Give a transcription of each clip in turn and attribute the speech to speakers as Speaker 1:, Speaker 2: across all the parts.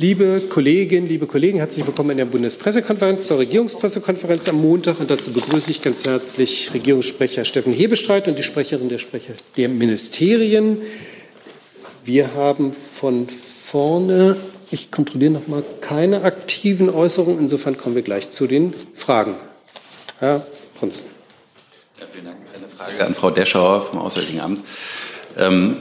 Speaker 1: Liebe Kolleginnen, liebe Kollegen, herzlich willkommen in der Bundespressekonferenz zur Regierungspressekonferenz am Montag. Und dazu begrüße ich ganz herzlich Regierungssprecher Steffen Hebestreit und die Sprecherin der Sprecher der Ministerien. Wir haben von vorne, ich kontrolliere noch mal, keine aktiven Äußerungen. Insofern kommen wir gleich zu den Fragen. Herr Pronzen.
Speaker 2: Ja, vielen Dank. Eine Frage an Frau Deschauer vom Auswärtigen Amt. Ähm,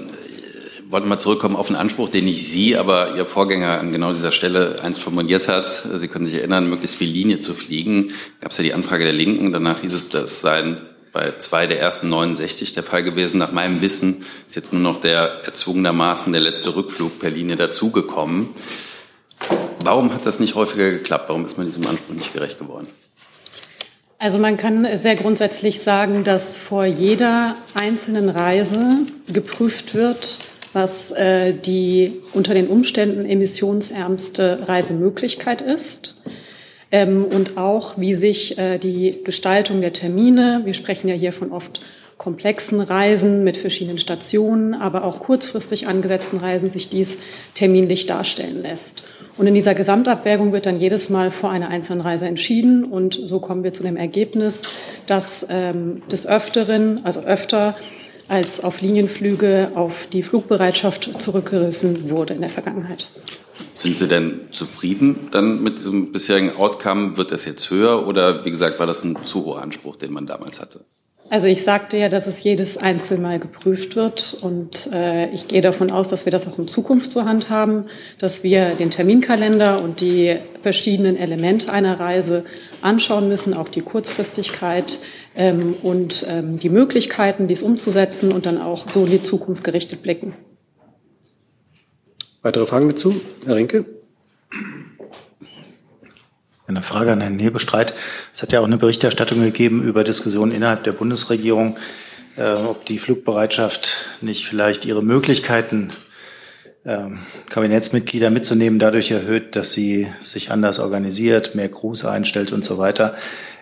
Speaker 2: wollte mal zurückkommen auf einen Anspruch, den nicht Sie, aber Ihr Vorgänger an genau dieser Stelle einst formuliert hat. Sie können sich erinnern, möglichst viel Linie zu fliegen. Gab es ja die Anfrage der Linken. Danach hieß es, das seien bei zwei der ersten 69 der Fall gewesen. Nach meinem Wissen ist jetzt nur noch der erzwungenermaßen der letzte Rückflug per Linie dazugekommen. Warum hat das nicht häufiger geklappt? Warum ist man diesem Anspruch nicht gerecht geworden?
Speaker 3: Also man kann sehr grundsätzlich sagen, dass vor jeder einzelnen Reise geprüft wird, was äh, die unter den Umständen emissionsärmste Reisemöglichkeit ist. Ähm, und auch, wie sich äh, die Gestaltung der Termine, wir sprechen ja hier von oft komplexen Reisen mit verschiedenen Stationen, aber auch kurzfristig angesetzten Reisen sich dies terminlich darstellen lässt. Und in dieser Gesamtabwägung wird dann jedes Mal vor einer einzelnen Reise entschieden. Und so kommen wir zu dem Ergebnis, dass ähm, des Öfteren, also öfter, als auf Linienflüge auf die Flugbereitschaft zurückgegriffen wurde in der Vergangenheit.
Speaker 2: Sind Sie denn zufrieden dann mit diesem bisherigen Outcome? Wird das jetzt höher oder wie gesagt, war das ein zu hoher Anspruch, den man damals hatte?
Speaker 3: Also ich sagte ja, dass es jedes Einzelmal geprüft wird und äh, ich gehe davon aus, dass wir das auch in Zukunft zur Hand haben, dass wir den Terminkalender und die verschiedenen Elemente einer Reise anschauen müssen, auch die Kurzfristigkeit ähm, und ähm, die Möglichkeiten, dies umzusetzen und dann auch so in die Zukunft gerichtet blicken.
Speaker 1: Weitere Fragen dazu? Herr Rinke?
Speaker 4: Eine Frage an Herrn Hebestreit. Es hat ja auch eine Berichterstattung gegeben über Diskussionen innerhalb der Bundesregierung, äh, ob die Flugbereitschaft nicht vielleicht ihre Möglichkeiten, äh, Kabinettsmitglieder mitzunehmen, dadurch erhöht, dass sie sich anders organisiert, mehr Crews einstellt und so weiter.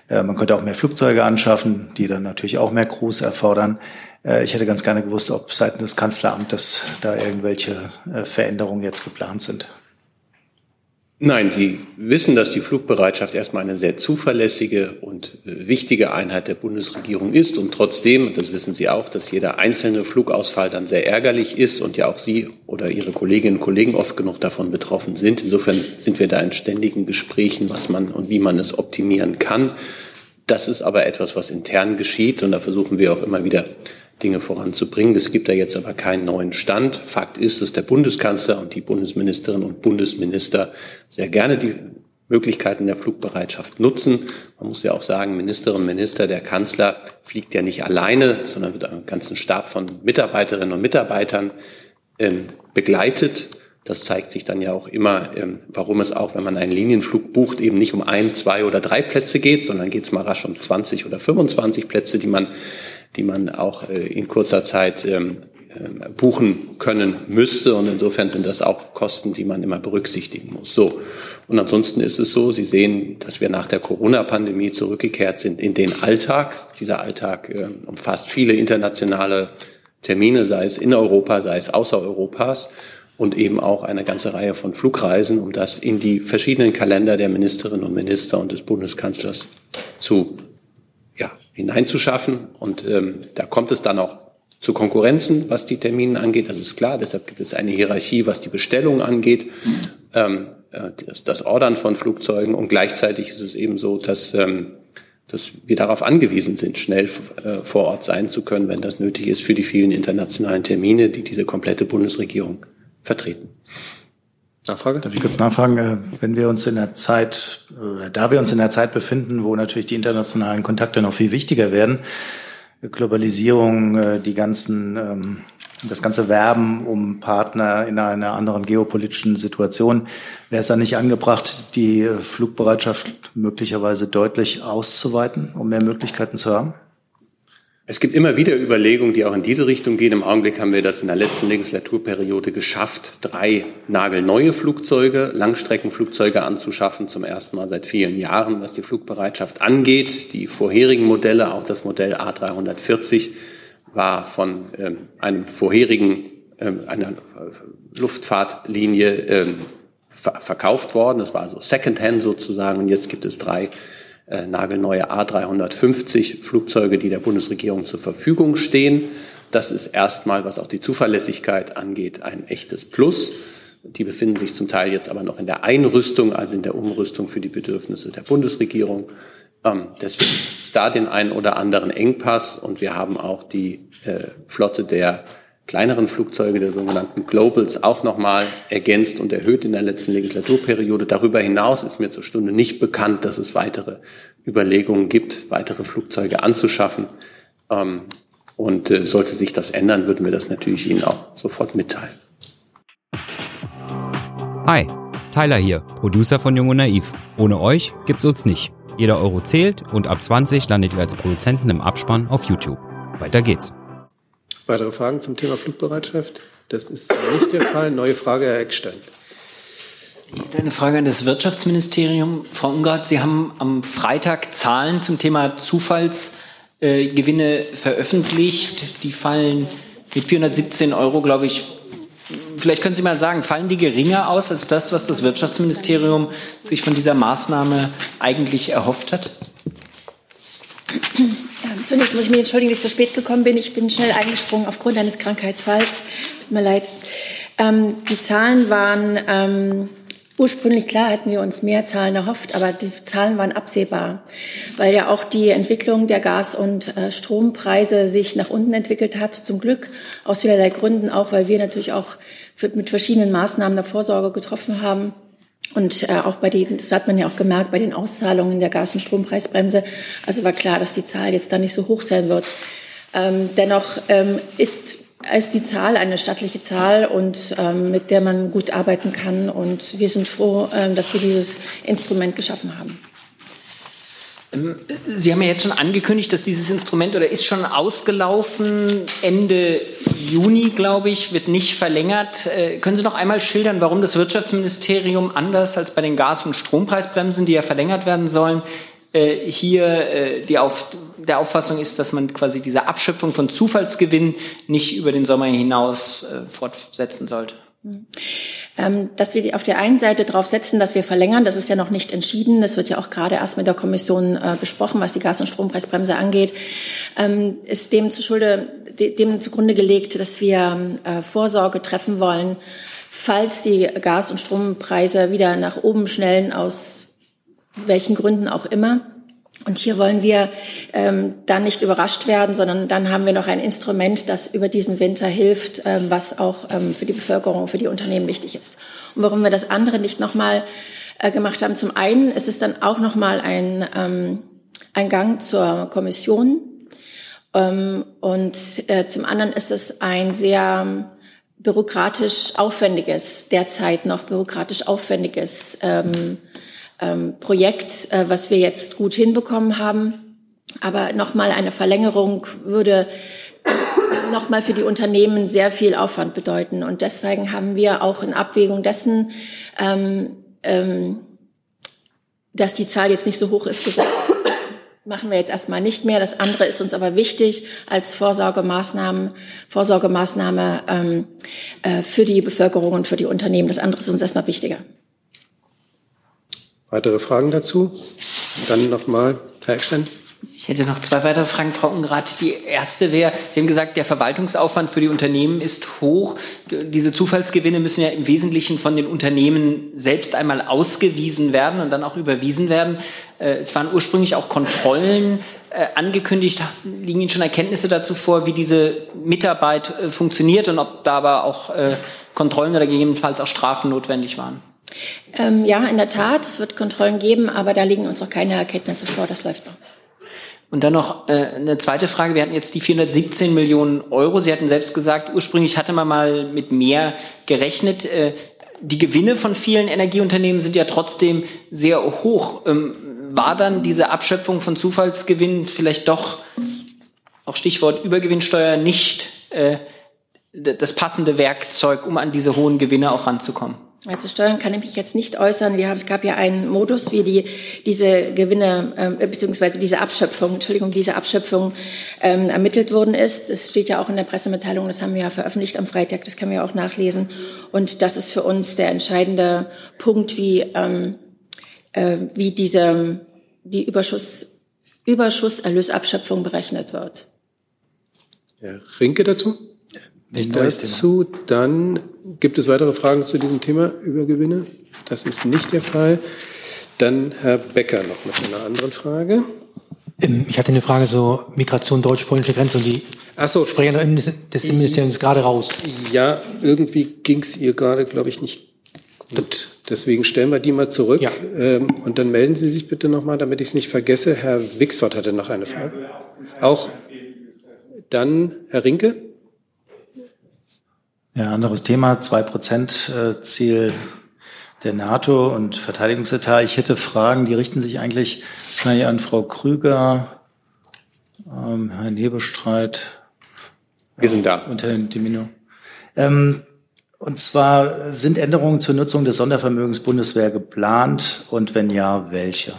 Speaker 4: Äh, man könnte auch mehr Flugzeuge anschaffen, die dann natürlich auch mehr Crews erfordern. Äh, ich hätte ganz gerne gewusst, ob seitens des Kanzleramtes da irgendwelche äh, Veränderungen jetzt geplant sind.
Speaker 5: Nein, die wissen, dass die Flugbereitschaft erstmal eine sehr zuverlässige und äh, wichtige Einheit der Bundesregierung ist. Und trotzdem, das wissen Sie auch, dass jeder einzelne Flugausfall dann sehr ärgerlich ist und ja auch Sie oder Ihre Kolleginnen und Kollegen oft genug davon betroffen sind. Insofern sind wir da in ständigen Gesprächen, was man und wie man es optimieren kann. Das ist aber etwas, was intern geschieht und da versuchen wir auch immer wieder Dinge voranzubringen. Es gibt da jetzt aber keinen neuen Stand. Fakt ist, dass der Bundeskanzler und die Bundesministerinnen und Bundesminister sehr gerne die Möglichkeiten der Flugbereitschaft nutzen. Man muss ja auch sagen, Ministerinnen und Minister, der Kanzler fliegt ja nicht alleine, sondern wird einen ganzen Stab von Mitarbeiterinnen und Mitarbeitern ähm, begleitet. Das zeigt sich dann ja auch immer, ähm, warum es auch, wenn man einen Linienflug bucht, eben nicht um ein, zwei oder drei Plätze geht, sondern geht es mal rasch um 20 oder 25 Plätze, die man die man auch äh, in kurzer Zeit ähm, äh, buchen können müsste. Und insofern sind das auch Kosten, die man immer berücksichtigen muss. So. Und ansonsten ist es so, Sie sehen, dass wir nach der Corona-Pandemie zurückgekehrt sind in den Alltag. Dieser Alltag äh, umfasst viele internationale Termine, sei es in Europa, sei es außer Europas und eben auch eine ganze Reihe von Flugreisen, um das in die verschiedenen Kalender der Ministerinnen und Minister und des Bundeskanzlers zu hineinzuschaffen. Und ähm, da kommt es dann auch zu Konkurrenzen, was die Termine angeht. Das ist klar. Deshalb gibt es eine Hierarchie, was die Bestellung angeht, ähm, äh, das, das Ordern von Flugzeugen. Und gleichzeitig ist es eben so, dass, ähm, dass wir darauf angewiesen sind, schnell äh, vor Ort sein zu können, wenn das nötig ist für die vielen internationalen Termine, die diese komplette Bundesregierung vertreten.
Speaker 4: Nachfrage? Darf ich kurz nachfragen? Äh, wenn wir uns in der Zeit, oder da wir uns in der Zeit befinden, wo natürlich die internationalen Kontakte noch viel wichtiger werden, Globalisierung, äh, die ganzen, ähm, das ganze Werben um Partner in einer anderen geopolitischen Situation, wäre es dann nicht angebracht, die Flugbereitschaft möglicherweise deutlich auszuweiten, um mehr Möglichkeiten zu haben?
Speaker 5: Es gibt immer wieder Überlegungen, die auch in diese Richtung gehen. Im Augenblick haben wir das in der letzten Legislaturperiode geschafft, drei nagelneue Flugzeuge, Langstreckenflugzeuge anzuschaffen, zum ersten Mal seit vielen Jahren, was die Flugbereitschaft angeht. Die vorherigen Modelle, auch das Modell A340, war von ähm, einem vorherigen, ähm, einer Luftfahrtlinie ähm, ver verkauft worden. Das war also Secondhand sozusagen. Und jetzt gibt es drei äh, nagelneue A350 Flugzeuge, die der Bundesregierung zur Verfügung stehen. Das ist erstmal, was auch die Zuverlässigkeit angeht, ein echtes Plus. Die befinden sich zum Teil jetzt aber noch in der Einrüstung, also in der Umrüstung für die Bedürfnisse der Bundesregierung. Ähm, deswegen ist da den einen oder anderen Engpass und wir haben auch die äh, Flotte der kleineren Flugzeuge, der sogenannten Globals, auch nochmal ergänzt und erhöht in der letzten Legislaturperiode. Darüber hinaus ist mir zur Stunde nicht bekannt, dass es weitere Überlegungen gibt, weitere Flugzeuge anzuschaffen. Ähm, und äh, sollte sich das ändern, würden wir das natürlich Ihnen auch sofort mitteilen.
Speaker 6: Hi, Tyler hier, Producer von Jung und Naiv. Ohne euch gibt's uns nicht. Jeder Euro zählt und ab 20 landet ihr als Produzenten im Abspann auf YouTube. Weiter geht's.
Speaker 1: Weitere Fragen zum Thema Flugbereitschaft? Das ist nicht der Fall. Neue Frage, Herr Eckstein.
Speaker 7: Eine Frage an das Wirtschaftsministerium. Frau Ungardt, Sie haben am Freitag Zahlen zum Thema Zufallsgewinne äh, veröffentlicht. Die fallen mit 417 Euro, glaube ich. Vielleicht können Sie mal sagen, fallen die geringer aus als das, was das Wirtschaftsministerium sich von dieser Maßnahme eigentlich erhofft hat?
Speaker 8: Zunächst muss ich mich entschuldigen, dass ich so spät gekommen bin. Ich bin schnell eingesprungen aufgrund eines Krankheitsfalls. Tut mir leid. Ähm, die Zahlen waren ähm, ursprünglich klar, hatten wir uns mehr Zahlen erhofft, aber diese Zahlen waren absehbar, weil ja auch die Entwicklung der Gas- und äh, Strompreise sich nach unten entwickelt hat. Zum Glück aus vielerlei Gründen auch, weil wir natürlich auch mit verschiedenen Maßnahmen der Vorsorge getroffen haben und äh, auch bei den, das hat man ja auch gemerkt, bei den Auszahlungen der Gas- und Strompreisbremse. Also war klar, dass die Zahl jetzt da nicht so hoch sein wird. Ähm, dennoch ähm, ist, ist die Zahl eine stattliche Zahl und ähm, mit der man gut arbeiten kann. Und wir sind froh, ähm, dass wir dieses Instrument geschaffen haben.
Speaker 7: Sie haben ja jetzt schon angekündigt, dass dieses Instrument oder ist schon ausgelaufen. Ende Juni, glaube ich, wird nicht verlängert. Äh, können Sie noch einmal schildern, warum das Wirtschaftsministerium anders als bei den Gas- und Strompreisbremsen, die ja verlängert werden sollen, äh, hier äh, die Auf der Auffassung ist, dass man quasi diese Abschöpfung von Zufallsgewinn nicht über den Sommer hinaus fortsetzen sollte?
Speaker 8: Ähm, dass wir auf der einen Seite darauf setzen, dass wir verlängern, das ist ja noch nicht entschieden. Das wird ja auch gerade erst mit der Kommission äh, besprochen, was die Gas- und Strompreisbremse angeht, ähm, ist dem, zuschulde, dem zugrunde gelegt, dass wir äh, Vorsorge treffen wollen, falls die Gas- und Strompreise wieder nach oben schnellen, aus welchen Gründen auch immer und hier wollen wir ähm, dann nicht überrascht werden, sondern dann haben wir noch ein Instrument, das über diesen Winter hilft, ähm, was auch ähm, für die Bevölkerung, für die Unternehmen wichtig ist. Und warum wir das andere nicht nochmal äh, gemacht haben, zum einen ist es dann auch nochmal ein, ähm, ein Gang zur Kommission ähm, und äh, zum anderen ist es ein sehr bürokratisch aufwendiges, derzeit noch bürokratisch aufwendiges ähm, ähm, Projekt, äh, was wir jetzt gut hinbekommen haben. Aber nochmal eine Verlängerung würde nochmal für die Unternehmen sehr viel Aufwand bedeuten. Und deswegen haben wir auch in Abwägung dessen, ähm, ähm, dass die Zahl jetzt nicht so hoch ist, gesagt, machen wir jetzt erstmal nicht mehr. Das andere ist uns aber wichtig als Vorsorgemaßnahmen, Vorsorgemaßnahme ähm, äh, für die Bevölkerung und für die Unternehmen. Das andere ist uns erstmal wichtiger.
Speaker 1: Weitere Fragen dazu? Dann nochmal Herr Eckstein.
Speaker 7: Ich hätte noch zwei weitere Fragen, Frau Ungrath. Die erste wäre, Sie haben gesagt, der Verwaltungsaufwand für die Unternehmen ist hoch. Diese Zufallsgewinne müssen ja im Wesentlichen von den Unternehmen selbst einmal ausgewiesen werden und dann auch überwiesen werden. Äh, es waren ursprünglich auch Kontrollen äh, angekündigt. Liegen Ihnen schon Erkenntnisse dazu vor, wie diese Mitarbeit äh, funktioniert und ob da aber auch Kontrollen oder gegebenenfalls auch Strafen notwendig waren?
Speaker 8: Ähm, ja, in der Tat, es wird Kontrollen geben, aber da liegen uns noch keine Erkenntnisse vor. Das läuft noch.
Speaker 7: Und dann noch äh, eine zweite Frage. Wir hatten jetzt die 417 Millionen Euro. Sie hatten selbst gesagt, ursprünglich hatte man mal mit mehr gerechnet. Äh, die Gewinne von vielen Energieunternehmen sind ja trotzdem sehr hoch. Ähm, war dann diese Abschöpfung von Zufallsgewinnen vielleicht doch, auch Stichwort Übergewinnsteuer, nicht äh, das passende Werkzeug, um an diese hohen Gewinne auch ranzukommen?
Speaker 8: Also Steuern kann ich mich jetzt nicht äußern. Wir haben, es gab ja einen Modus, wie die, diese Gewinne, äh, beziehungsweise diese Abschöpfung, Entschuldigung, diese Abschöpfung ähm, ermittelt worden ist. Das steht ja auch in der Pressemitteilung, das haben wir ja veröffentlicht am Freitag, das können wir auch nachlesen. Und das ist für uns der entscheidende Punkt, wie, ähm, äh, wie diese, die Überschuss, Überschusserlösabschöpfung berechnet wird.
Speaker 1: Herr Rinke dazu? Nicht dazu. Dann gibt es weitere Fragen zu diesem Thema Übergewinne? Das ist nicht der Fall. Dann Herr Becker noch mit einer anderen Frage.
Speaker 9: Ähm, ich hatte eine Frage so Migration deutsch-polnische Grenze und die
Speaker 1: Ach so.
Speaker 9: Sprecher des Innenministeriums gerade raus.
Speaker 1: Ja, irgendwie ging es ihr gerade, glaube ich, nicht gut. Deswegen stellen wir die mal zurück. Ja. Ähm, und dann melden Sie sich bitte nochmal, damit ich es nicht vergesse. Herr Wixford hatte noch eine Frage. Auch dann Herr Rinke.
Speaker 4: Ja, anderes Thema, zwei Prozent äh, Ziel der NATO und Verteidigungsetat. Ich hätte Fragen, die richten sich eigentlich wahrscheinlich an Frau Krüger, ähm, Herrn Hebestreit.
Speaker 1: Wir sind da.
Speaker 4: Und Herrn Dimino. Ähm, und zwar sind Änderungen zur Nutzung des Sondervermögens Bundeswehr geplant und wenn ja, welche?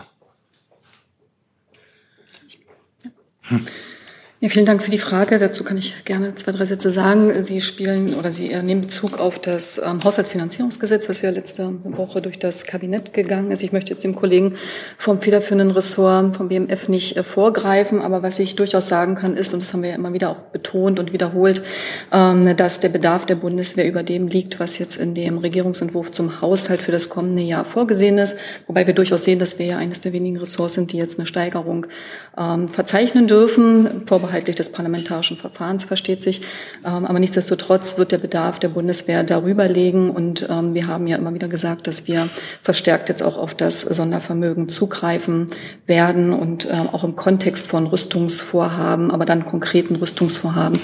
Speaker 10: Hm. Ja, vielen Dank für die Frage. Dazu kann ich gerne zwei, drei Sätze sagen. Sie spielen oder Sie nehmen Bezug auf das ähm, Haushaltsfinanzierungsgesetz, das ja letzte Woche durch das Kabinett gegangen ist. Ich möchte jetzt dem Kollegen vom federführenden Ressort vom BMF nicht äh, vorgreifen, aber was ich durchaus sagen kann, ist, und das haben wir ja immer wieder auch betont und wiederholt, ähm, dass der Bedarf der Bundeswehr über dem liegt, was jetzt in dem Regierungsentwurf zum Haushalt für das kommende Jahr vorgesehen ist. Wobei wir durchaus sehen, dass wir ja eines der wenigen Ressorts sind, die jetzt eine Steigerung ähm, verzeichnen dürfen vorbehaltlich des parlamentarischen Verfahrens, versteht sich. Ähm, aber nichtsdestotrotz wird der Bedarf der Bundeswehr darüber liegen. Und ähm, wir haben ja immer wieder gesagt, dass wir verstärkt jetzt auch auf das Sondervermögen zugreifen werden und ähm, auch im Kontext von Rüstungsvorhaben, aber dann konkreten Rüstungsvorhaben,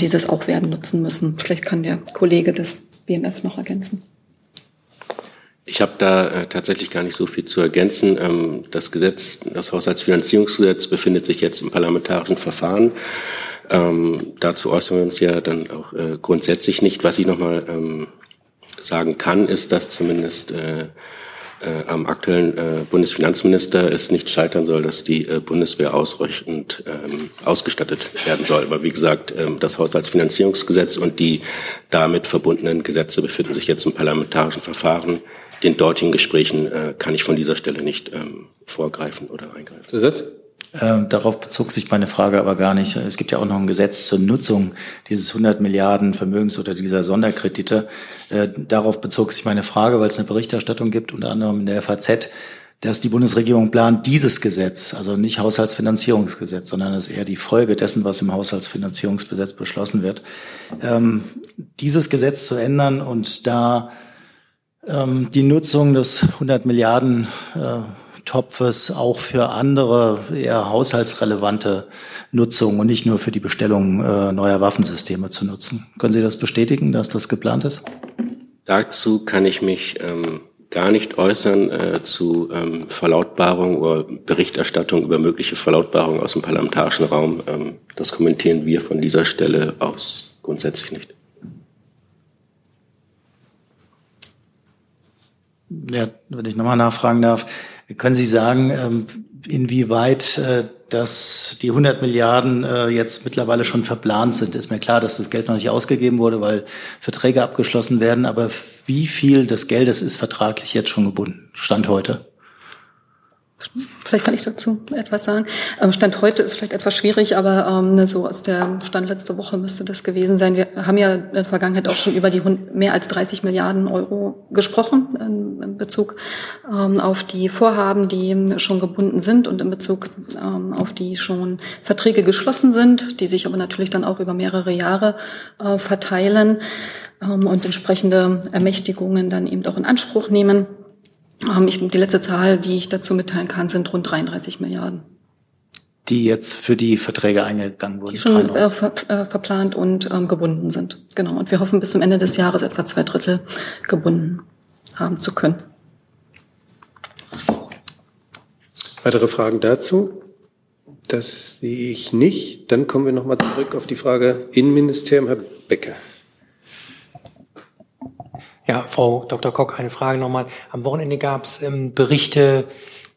Speaker 10: dieses auch werden nutzen müssen. Vielleicht kann der Kollege des BMF noch ergänzen.
Speaker 11: Ich habe da äh, tatsächlich gar nicht so viel zu ergänzen. Ähm, das Gesetz, das Haushaltsfinanzierungsgesetz befindet sich jetzt im parlamentarischen Verfahren. Ähm, dazu äußern wir uns ja dann auch äh, grundsätzlich nicht. Was ich nochmal ähm, sagen kann, ist, dass zumindest äh, äh, am aktuellen äh, Bundesfinanzminister es nicht scheitern soll, dass die äh, Bundeswehr ausreichend ähm, ausgestattet werden soll. Aber wie gesagt, ähm, das Haushaltsfinanzierungsgesetz und die damit verbundenen Gesetze befinden sich jetzt im parlamentarischen Verfahren den dortigen Gesprächen äh, kann ich von dieser Stelle nicht ähm, vorgreifen oder eingreifen.
Speaker 1: Zusatz?
Speaker 4: Ähm, darauf bezog sich meine Frage aber gar nicht. Es gibt ja auch noch ein Gesetz zur Nutzung dieses 100 Milliarden Vermögens oder dieser Sonderkredite. Äh, darauf bezog sich meine Frage, weil es eine Berichterstattung gibt, unter anderem in der FAZ, dass die Bundesregierung plant, dieses Gesetz, also nicht Haushaltsfinanzierungsgesetz, sondern es ist eher die Folge dessen, was im Haushaltsfinanzierungsgesetz beschlossen wird, ähm, dieses Gesetz zu ändern und da die Nutzung des 100 Milliarden äh, Topfes auch für andere eher haushaltsrelevante Nutzung und nicht nur für die Bestellung äh, neuer Waffensysteme zu nutzen. Können Sie das bestätigen, dass das geplant ist?
Speaker 11: Dazu kann ich mich ähm, gar nicht äußern äh, zu ähm, Verlautbarung oder Berichterstattung über mögliche Verlautbarung aus dem parlamentarischen Raum. Ähm, das kommentieren wir von dieser Stelle aus grundsätzlich nicht.
Speaker 4: Ja, wenn ich nochmal nachfragen darf, können Sie sagen, ähm, inwieweit äh, dass die 100 Milliarden äh, jetzt mittlerweile schon verplant sind? Ist mir klar, dass das Geld noch nicht ausgegeben wurde, weil Verträge abgeschlossen werden. Aber wie viel des Geldes ist vertraglich jetzt schon gebunden? Stand heute?
Speaker 10: Vielleicht kann ich dazu etwas sagen. Ähm, Stand heute ist vielleicht etwas schwierig, aber ähm, so aus der Stand letzte Woche müsste das gewesen sein. Wir haben ja in der Vergangenheit auch schon über die mehr als 30 Milliarden Euro gesprochen in, Bezug ähm, auf die Vorhaben, die schon gebunden sind und in Bezug auf die schon Verträge geschlossen sind, die sich aber natürlich dann auch über mehrere Jahre äh, verteilen und entsprechende Ermächtigungen dann eben auch in Anspruch nehmen. Ähm, ich, die letzte Zahl, die ich dazu mitteilen kann, sind rund 33 Milliarden.
Speaker 4: Die jetzt für die Verträge eingegangen wurden?
Speaker 10: Die schon äh, ver, äh, verplant und ähm, gebunden sind. Genau. Und wir hoffen bis zum Ende des Jahres etwa zwei Drittel gebunden haben zu können.
Speaker 1: Weitere Fragen dazu? Das sehe ich nicht. Dann kommen wir nochmal zurück auf die Frage Innenministerium, Herr Becker.
Speaker 9: Ja, Frau Dr. Koch, eine Frage nochmal. Am Wochenende gab es ähm, Berichte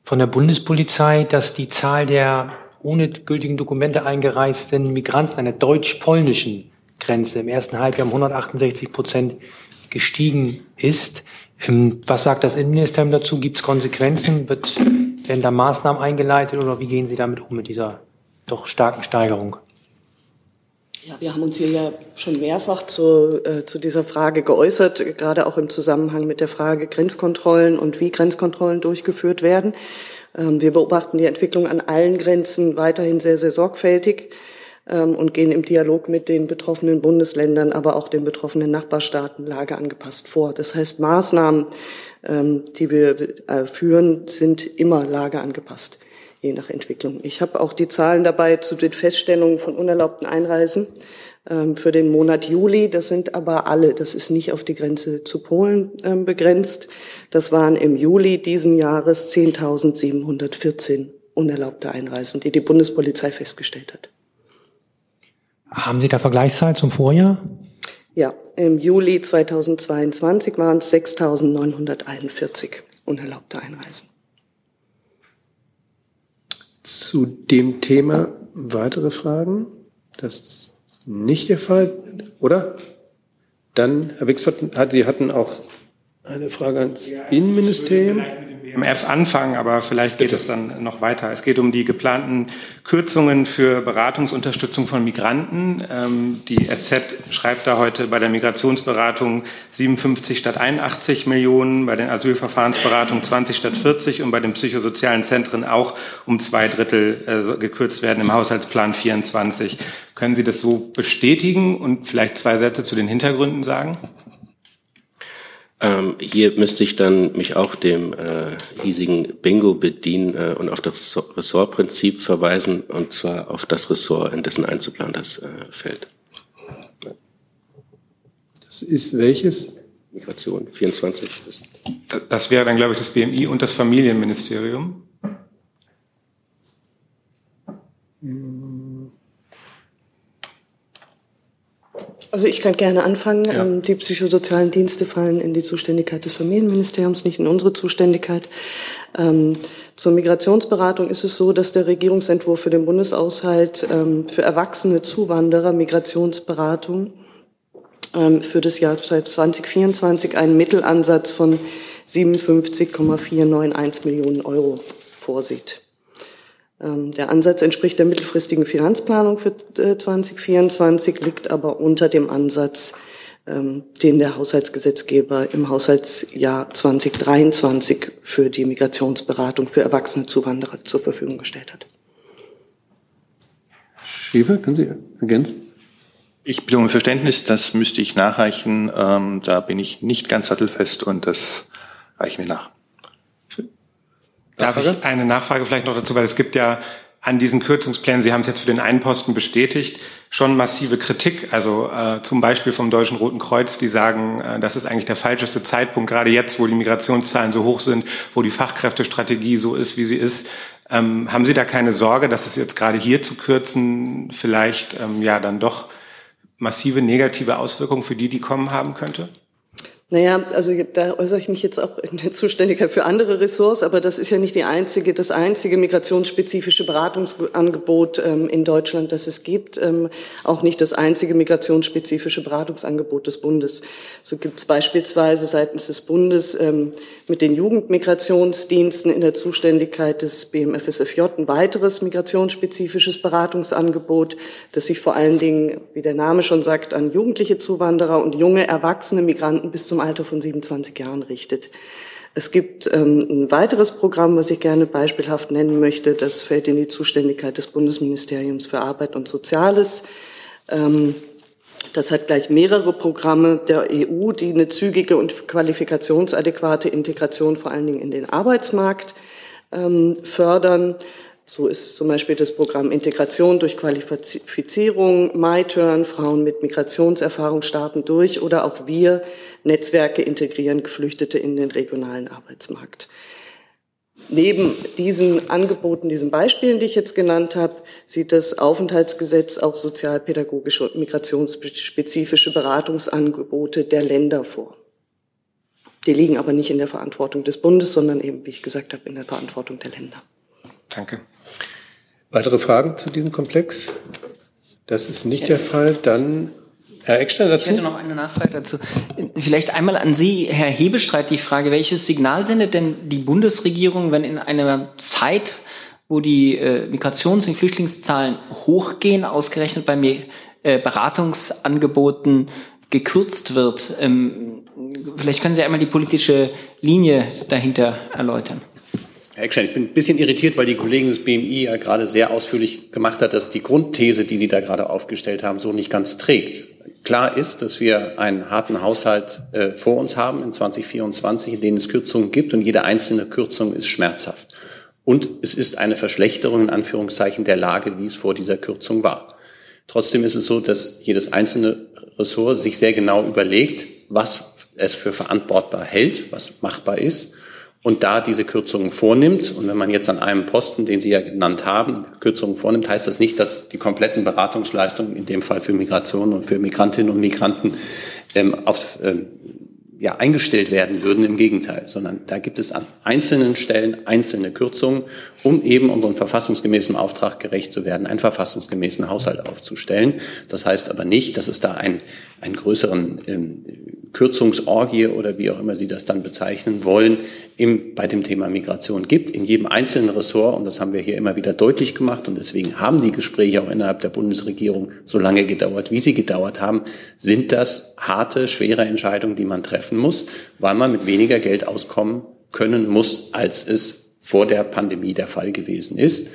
Speaker 9: von der Bundespolizei, dass die Zahl der ohne gültigen Dokumente eingereisten Migranten an der deutsch-polnischen Grenze im ersten Halbjahr um 168 Prozent gestiegen ist. Ähm, was sagt das Innenministerium dazu? Gibt es Konsequenzen? Wird, werden da Maßnahmen eingeleitet oder wie gehen Sie damit um mit dieser doch starken Steigerung?
Speaker 12: Ja, wir haben uns hier ja schon mehrfach zu, äh, zu dieser Frage geäußert, gerade auch im Zusammenhang mit der Frage Grenzkontrollen und wie Grenzkontrollen durchgeführt werden. Ähm, wir beobachten die Entwicklung an allen Grenzen weiterhin sehr, sehr sorgfältig ähm, und gehen im Dialog mit den betroffenen Bundesländern, aber auch den betroffenen Nachbarstaaten lageangepasst vor. Das heißt, Maßnahmen, ähm, die wir äh, führen, sind immer lageangepasst, je nach Entwicklung. Ich habe auch die Zahlen dabei zu den Feststellungen von unerlaubten Einreisen ähm, für den Monat Juli. Das sind aber alle. Das ist nicht auf die Grenze zu Polen begrenzt. Das waren im Juli diesen Jahres 10.714 unerlaubte Einreisen, die die Bundespolizei festgestellt hat.
Speaker 9: Haben Sie da Vergleichszahlen zum Vorjahr?
Speaker 12: Ja, im Juli 2022 waren es 6.941 unerlaubte Einreisen.
Speaker 1: Zu dem Thema weitere Fragen? Das ist nicht der Fall, oder? Dann, Herr Wixford, Sie hatten auch eine Frage ans Innenministerium.
Speaker 13: BMF anfangen, aber vielleicht geht Bitte. es dann noch weiter. Es geht um die geplanten Kürzungen für Beratungsunterstützung von Migranten. Ähm, die SZ schreibt da heute bei der Migrationsberatung 57 statt 81 Millionen, bei den Asylverfahrensberatungen 20 statt 40 und bei den psychosozialen Zentren auch um zwei Drittel äh, gekürzt werden im Haushaltsplan 24. Können Sie das so bestätigen und vielleicht zwei Sätze zu den Hintergründen sagen?
Speaker 11: Ähm, hier müsste ich dann mich auch dem äh, hiesigen Bingo bedienen äh, und auf das Ressortprinzip verweisen, und zwar auf das Ressort, in dessen Einzelplan das äh, fällt.
Speaker 1: Das ist welches?
Speaker 11: Migration, 24.
Speaker 13: Das wäre dann, glaube ich, das BMI und das Familienministerium.
Speaker 12: Also ich kann gerne anfangen. Ja. Ähm, die psychosozialen Dienste fallen in die Zuständigkeit des Familienministeriums, nicht in unsere Zuständigkeit. Ähm, zur Migrationsberatung ist es so, dass der Regierungsentwurf für den Bundeshaushalt ähm, für erwachsene Zuwanderer Migrationsberatung für das Jahr 2024 einen Mittelansatz von 57,491 Millionen Euro vorsieht. Ähm, der Ansatz entspricht der mittelfristigen Finanzplanung für 2024, äh, liegt aber unter dem Ansatz, ähm, den der Haushaltsgesetzgeber im Haushaltsjahr 2023 für die Migrationsberatung für erwachsene Zuwanderer zur Verfügung gestellt hat.
Speaker 1: Schäfer, können Sie ergänzen?
Speaker 14: Ich bitte um Verständnis, das müsste ich nachreichen. Ähm, da bin ich nicht ganz sattelfest und das reiche ich mir nach.
Speaker 13: Darf ich eine Nachfrage vielleicht noch dazu, weil es gibt ja an diesen Kürzungsplänen, Sie haben es jetzt für den einen Posten bestätigt, schon massive Kritik. Also äh, zum Beispiel vom Deutschen Roten Kreuz, die sagen, äh, das ist eigentlich der falscheste Zeitpunkt, gerade jetzt, wo die Migrationszahlen so hoch sind, wo die Fachkräftestrategie so ist, wie sie ist. Ähm, haben Sie da keine Sorge, dass es jetzt gerade hier zu kürzen vielleicht ähm, ja dann doch massive negative Auswirkungen für die, die kommen haben könnte?
Speaker 12: Naja, also da äußere ich mich jetzt auch in der Zuständigkeit für andere Ressorts, aber das ist ja nicht die einzige, das einzige migrationsspezifische Beratungsangebot ähm, in Deutschland, das es gibt. Ähm, auch nicht das einzige migrationsspezifische Beratungsangebot des Bundes. So gibt es beispielsweise seitens des Bundes ähm, mit den Jugendmigrationsdiensten in der Zuständigkeit des BMFSFJ ein weiteres migrationsspezifisches Beratungsangebot, das sich vor allen Dingen, wie der Name schon sagt, an jugendliche Zuwanderer und junge erwachsene Migranten bis zum Alter von 27 Jahren richtet. Es gibt ähm, ein weiteres Programm, was ich gerne beispielhaft nennen möchte. Das fällt in die Zuständigkeit des Bundesministeriums für Arbeit und Soziales. Ähm, das hat gleich mehrere Programme der EU, die eine zügige und qualifikationsadäquate Integration vor allen Dingen in den Arbeitsmarkt ähm, fördern. So ist zum Beispiel das Programm Integration durch Qualifizierung, MyTurn, Frauen mit Migrationserfahrung starten durch oder auch wir Netzwerke integrieren Geflüchtete in den regionalen Arbeitsmarkt. Neben diesen Angeboten, diesen Beispielen, die ich jetzt genannt habe, sieht das Aufenthaltsgesetz auch sozialpädagogische und migrationsspezifische Beratungsangebote der Länder vor. Die liegen aber nicht in der Verantwortung des Bundes, sondern eben, wie ich gesagt habe, in der Verantwortung der Länder.
Speaker 13: Danke.
Speaker 1: Weitere Fragen zu diesem Komplex? Das ist nicht der Fall. Dann Herr Eckstein dazu?
Speaker 7: Ich hätte noch eine Nachfrage dazu. Vielleicht einmal an Sie, Herr Hebestreit, die Frage, welches Signal sendet denn die Bundesregierung, wenn in einer Zeit, wo die äh, Migrations- und Flüchtlingszahlen hochgehen, ausgerechnet bei mir, äh, Beratungsangeboten gekürzt wird? Ähm, vielleicht können Sie einmal die politische Linie dahinter erläutern.
Speaker 5: Herr Eckstein, ich bin ein bisschen irritiert, weil die Kollegin des BMI ja gerade sehr ausführlich gemacht hat, dass die Grundthese, die Sie da gerade aufgestellt haben, so nicht ganz trägt. Klar ist, dass wir einen harten Haushalt äh, vor uns haben in 2024, in dem es Kürzungen gibt und jede einzelne Kürzung ist schmerzhaft. Und es ist eine Verschlechterung in Anführungszeichen der Lage, wie es vor dieser Kürzung war. Trotzdem ist es so, dass jedes einzelne Ressort sich sehr genau überlegt, was es für verantwortbar hält, was machbar ist und da diese Kürzungen vornimmt. Und wenn man jetzt an einem Posten, den Sie ja genannt haben, Kürzungen vornimmt, heißt das nicht, dass die kompletten Beratungsleistungen, in dem Fall für Migration und für Migrantinnen und Migranten, ähm, auf ähm, ja, eingestellt werden würden. Im Gegenteil, sondern da gibt es an einzelnen Stellen einzelne Kürzungen, um eben unseren verfassungsgemäßen Auftrag gerecht zu werden, einen verfassungsgemäßen Haushalt aufzustellen. Das heißt aber nicht, dass es da einen, einen größeren ähm, Kürzungsorgie oder wie auch immer Sie das dann bezeichnen wollen, im, bei dem Thema Migration gibt. In jedem einzelnen Ressort, und das haben wir hier immer wieder deutlich gemacht, und deswegen haben die Gespräche auch innerhalb der Bundesregierung so lange gedauert, wie sie gedauert haben, sind das harte, schwere Entscheidungen, die man treffen muss, weil man mit weniger Geld auskommen können muss, als es vor der Pandemie der Fall gewesen ist.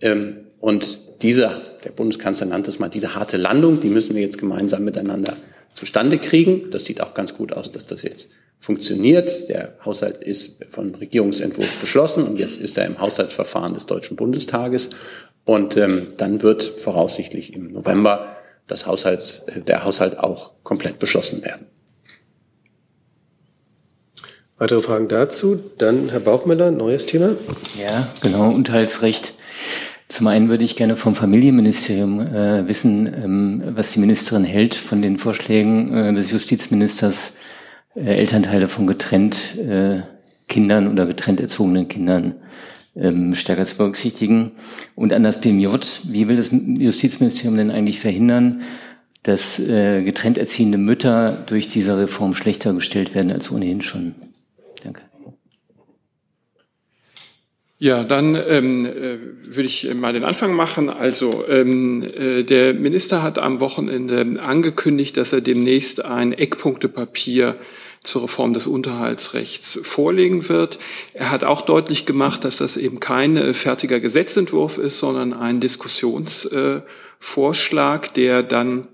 Speaker 5: Ähm, und dieser, der Bundeskanzler nannte es mal, diese harte Landung, die müssen wir jetzt gemeinsam miteinander zustande kriegen. Das sieht auch ganz gut aus, dass das jetzt funktioniert. Der Haushalt ist vom Regierungsentwurf beschlossen und jetzt ist er im Haushaltsverfahren des Deutschen Bundestages. Und ähm, dann wird voraussichtlich im November das Haushalts, äh, der Haushalt auch komplett beschlossen werden.
Speaker 1: Weitere Fragen dazu? Dann Herr Bauchmüller, neues Thema.
Speaker 15: Ja, genau, Unterhaltsrecht. Zum einen würde ich gerne vom Familienministerium äh, wissen, ähm, was die Ministerin hält von den Vorschlägen äh, des Justizministers, äh, Elternteile von getrennt äh, Kindern oder getrennt erzogenen Kindern ähm, stärker zu berücksichtigen. Und an das BMJ, wie will das Justizministerium denn eigentlich verhindern, dass äh, getrennt erziehende Mütter durch diese Reform schlechter gestellt werden als ohnehin schon?
Speaker 16: Ja, dann ähm, äh, würde ich mal den Anfang machen. Also ähm, äh, der Minister hat am Wochenende angekündigt, dass er demnächst ein Eckpunktepapier zur Reform des Unterhaltsrechts vorlegen wird. Er hat auch deutlich gemacht, dass das eben kein äh, fertiger Gesetzentwurf ist, sondern ein Diskussionsvorschlag, äh, der dann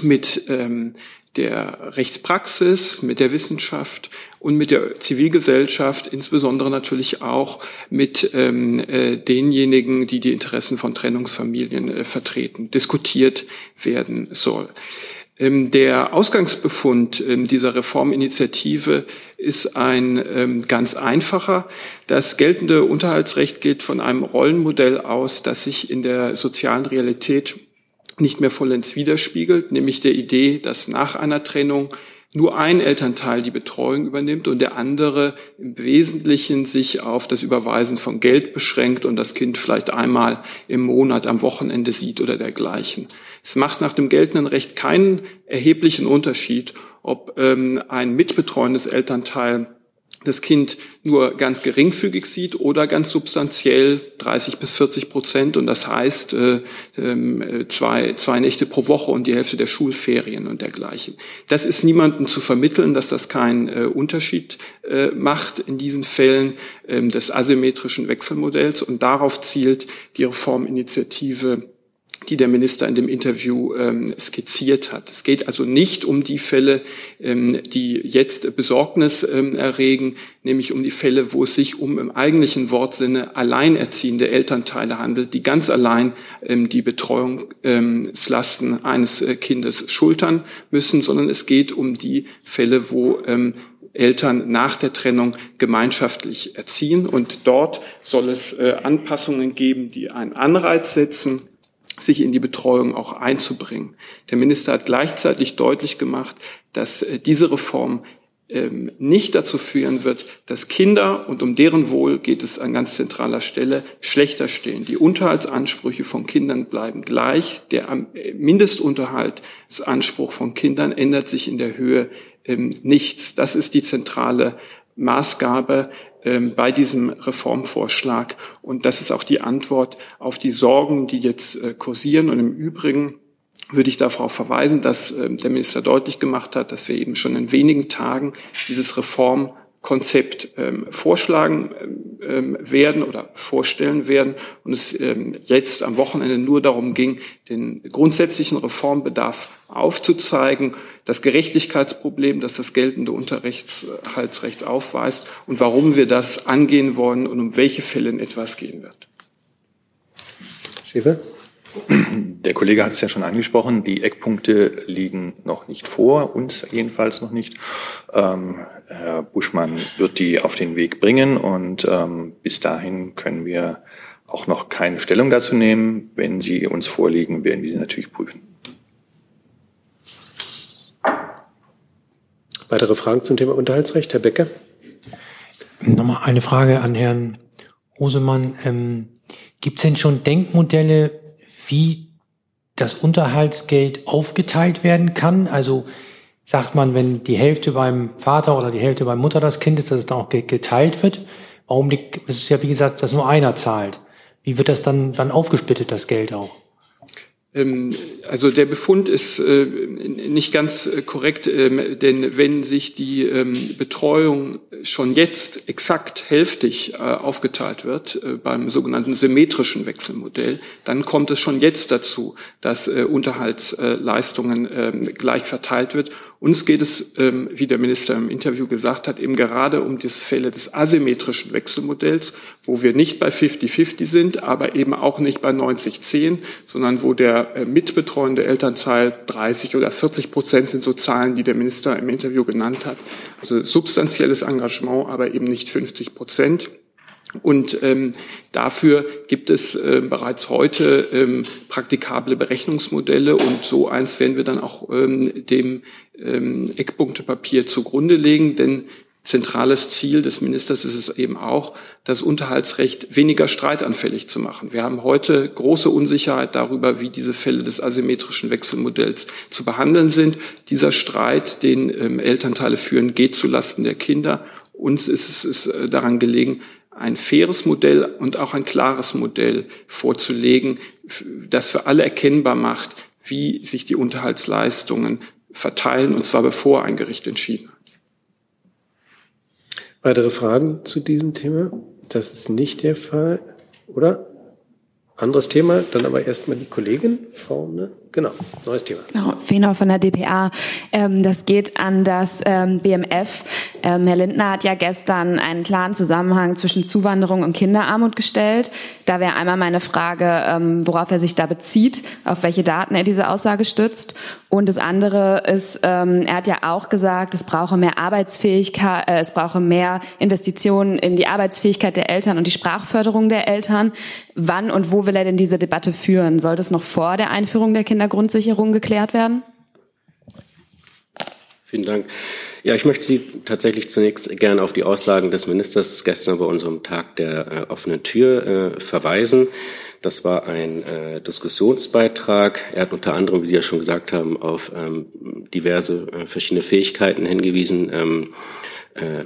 Speaker 16: mit ähm, der Rechtspraxis, mit der Wissenschaft und mit der Zivilgesellschaft, insbesondere natürlich auch mit ähm, äh, denjenigen, die die Interessen von Trennungsfamilien äh, vertreten, diskutiert werden soll. Ähm, der Ausgangsbefund ähm, dieser Reforminitiative ist ein ähm, ganz einfacher. Das geltende Unterhaltsrecht geht von einem Rollenmodell aus, das sich in der sozialen Realität nicht mehr vollends widerspiegelt, nämlich der Idee, dass nach einer Trennung nur ein Elternteil die Betreuung übernimmt und der andere im Wesentlichen sich auf das Überweisen von Geld beschränkt und das Kind vielleicht einmal im Monat am Wochenende sieht oder dergleichen. Es macht nach dem geltenden Recht keinen erheblichen Unterschied, ob ähm, ein mitbetreuendes Elternteil das Kind nur ganz geringfügig sieht oder ganz substanziell 30 bis 40 Prozent und das heißt äh, äh, zwei, zwei Nächte pro Woche und die Hälfte der Schulferien und dergleichen. Das ist niemandem zu vermitteln, dass das keinen äh, Unterschied äh, macht in diesen Fällen äh, des asymmetrischen Wechselmodells und darauf zielt die Reforminitiative die der Minister in dem Interview ähm, skizziert hat. Es geht also nicht um die Fälle, ähm, die jetzt Besorgnis ähm, erregen, nämlich um die Fälle, wo es sich um im eigentlichen Wortsinne alleinerziehende Elternteile handelt, die ganz allein ähm, die Betreuungslasten ähm, eines äh, Kindes schultern müssen, sondern es geht um die Fälle, wo ähm, Eltern nach der Trennung gemeinschaftlich erziehen. Und dort soll es äh, Anpassungen geben, die einen Anreiz setzen, sich in die Betreuung auch einzubringen. Der Minister hat gleichzeitig deutlich gemacht, dass äh, diese Reform ähm, nicht dazu führen wird, dass Kinder, und um deren Wohl geht es an ganz zentraler Stelle, schlechter stehen. Die Unterhaltsansprüche von Kindern bleiben gleich. Der äh, Mindestunterhaltsanspruch von Kindern ändert sich in der Höhe ähm, nichts. Das ist die zentrale Maßgabe ähm, bei diesem Reformvorschlag. Und das ist auch die Antwort auf die Sorgen, die jetzt äh, kursieren. Und im Übrigen würde ich darauf verweisen, dass äh, der Minister deutlich gemacht hat, dass wir eben schon in wenigen Tagen dieses Reformkonzept ähm, vorschlagen ähm, werden oder vorstellen werden und es ähm, jetzt am Wochenende nur darum ging, den grundsätzlichen Reformbedarf aufzuzeigen, das Gerechtigkeitsproblem, das das geltende Unterhaltsrecht aufweist und warum wir das angehen wollen und um welche Fälle in etwas gehen wird.
Speaker 14: Schäfer? Der Kollege hat es ja schon angesprochen, die Eckpunkte liegen noch nicht vor, uns jedenfalls noch nicht. Ähm, Herr Buschmann wird die auf den Weg bringen und ähm, bis dahin können wir auch noch keine Stellung dazu nehmen. Wenn sie uns vorliegen, werden wir sie natürlich prüfen.
Speaker 1: Weitere Fragen zum Thema Unterhaltsrecht, Herr Becker?
Speaker 9: Nochmal eine Frage an Herrn Hosemann. Ähm, Gibt es denn schon Denkmodelle, wie das Unterhaltsgeld aufgeteilt werden kann. Also sagt man, wenn die Hälfte beim Vater oder die Hälfte beim Mutter das Kind ist, dass es dann auch geteilt wird. Warum liegt, es ist ja wie gesagt, dass nur einer zahlt. Wie wird das dann, dann aufgesplittet, das Geld auch?
Speaker 16: Ähm, also der Befund ist äh, nicht ganz äh, korrekt, ähm, denn wenn sich die ähm, Betreuung schon jetzt exakt hälftig äh, aufgeteilt wird beim sogenannten symmetrischen Wechselmodell, dann kommt es schon jetzt dazu, dass Unterhaltsleistungen gleich verteilt wird. Uns geht es, wie der Minister im Interview gesagt hat, eben gerade um das Fälle des asymmetrischen Wechselmodells, wo wir nicht bei 50-50 sind, aber eben auch nicht bei 90-10, sondern wo der der äh, mitbetreuende Elternteil 30 oder 40 Prozent sind so Zahlen, die der Minister im Interview genannt hat. Also substanzielles Engagement, aber eben nicht 50 Prozent. Und ähm, dafür gibt es äh, bereits heute ähm, praktikable Berechnungsmodelle und so eins werden wir dann auch ähm, dem ähm, Eckpunktepapier zugrunde legen, denn zentrales Ziel des Ministers ist es eben auch, das Unterhaltsrecht weniger streitanfällig zu machen. Wir haben heute große Unsicherheit darüber, wie diese Fälle des asymmetrischen Wechselmodells zu behandeln sind. Dieser Streit, den ähm, Elternteile führen, geht zulasten der Kinder. Uns ist es ist äh, daran gelegen, ein faires Modell und auch ein klares Modell vorzulegen, das für alle erkennbar macht, wie sich die Unterhaltsleistungen verteilen, und zwar bevor ein Gericht entschieden hat.
Speaker 1: Weitere Fragen zu diesem Thema? Das ist nicht der Fall, oder? Anderes Thema, dann aber erstmal die Kollegin vorne. Genau, neues Thema.
Speaker 17: Genau, Fenau von der DPA. Ähm, das geht an das ähm, BMF. Ähm, Herr Lindner hat ja gestern einen klaren Zusammenhang zwischen Zuwanderung und Kinderarmut gestellt. Da wäre einmal meine Frage, ähm, worauf er sich da bezieht, auf welche Daten er diese Aussage stützt. Und das andere ist, ähm, er hat ja auch gesagt, es brauche mehr Arbeitsfähigkeit, äh, es brauche mehr Investitionen in die Arbeitsfähigkeit der Eltern und die Sprachförderung der Eltern. Wann und wo will er denn diese Debatte führen? Soll das noch vor der Einführung der Kindergrundsicherung geklärt werden?
Speaker 11: Vielen Dank. Ja, ich möchte Sie tatsächlich zunächst gerne auf die Aussagen des Ministers gestern bei unserem Tag der äh, offenen Tür äh, verweisen. Das war ein äh, Diskussionsbeitrag. Er hat unter anderem, wie Sie ja schon gesagt haben, auf ähm, diverse äh, verschiedene Fähigkeiten hingewiesen. Ähm, äh,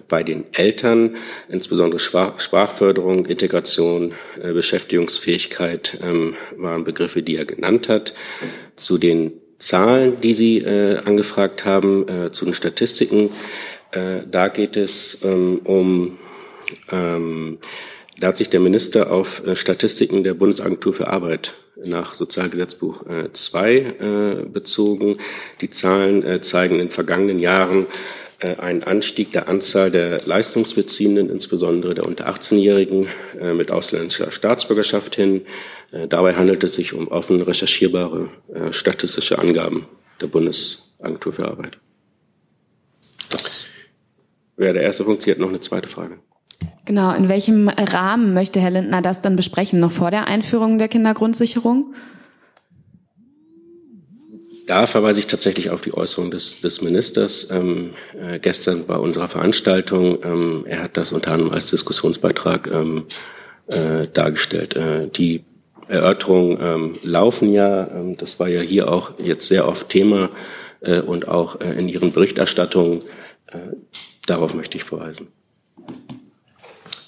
Speaker 11: bei den Eltern, insbesondere Sprachförderung, Integration, äh, Beschäftigungsfähigkeit ähm, waren Begriffe, die er genannt hat. Zu den Zahlen, die Sie äh, angefragt haben, äh, zu den Statistiken, äh, da geht es ähm, um ähm, da hat sich der Minister auf äh, Statistiken der Bundesagentur für Arbeit nach Sozialgesetzbuch 2 äh, bezogen. Die Zahlen äh, zeigen in den vergangenen Jahren einen Anstieg der Anzahl der Leistungsbeziehenden, insbesondere der unter 18-Jährigen mit ausländischer Staatsbürgerschaft hin. Dabei handelt es sich um offen recherchierbare statistische Angaben der Bundesagentur für Arbeit. Das wäre der erste Punkt. Sie hat noch eine zweite Frage.
Speaker 17: Genau, in welchem Rahmen möchte Herr Lindner das dann besprechen? Noch vor der Einführung der Kindergrundsicherung?
Speaker 11: Da verweise ich tatsächlich auf die Äußerung des, des Ministers ähm, äh, gestern bei unserer Veranstaltung. Ähm, er hat das unter anderem als Diskussionsbeitrag ähm, äh, dargestellt. Äh, die Erörterungen ähm, laufen ja, ähm, das war ja hier auch jetzt sehr oft Thema äh, und auch äh, in Ihren Berichterstattungen. Äh, darauf möchte ich verweisen.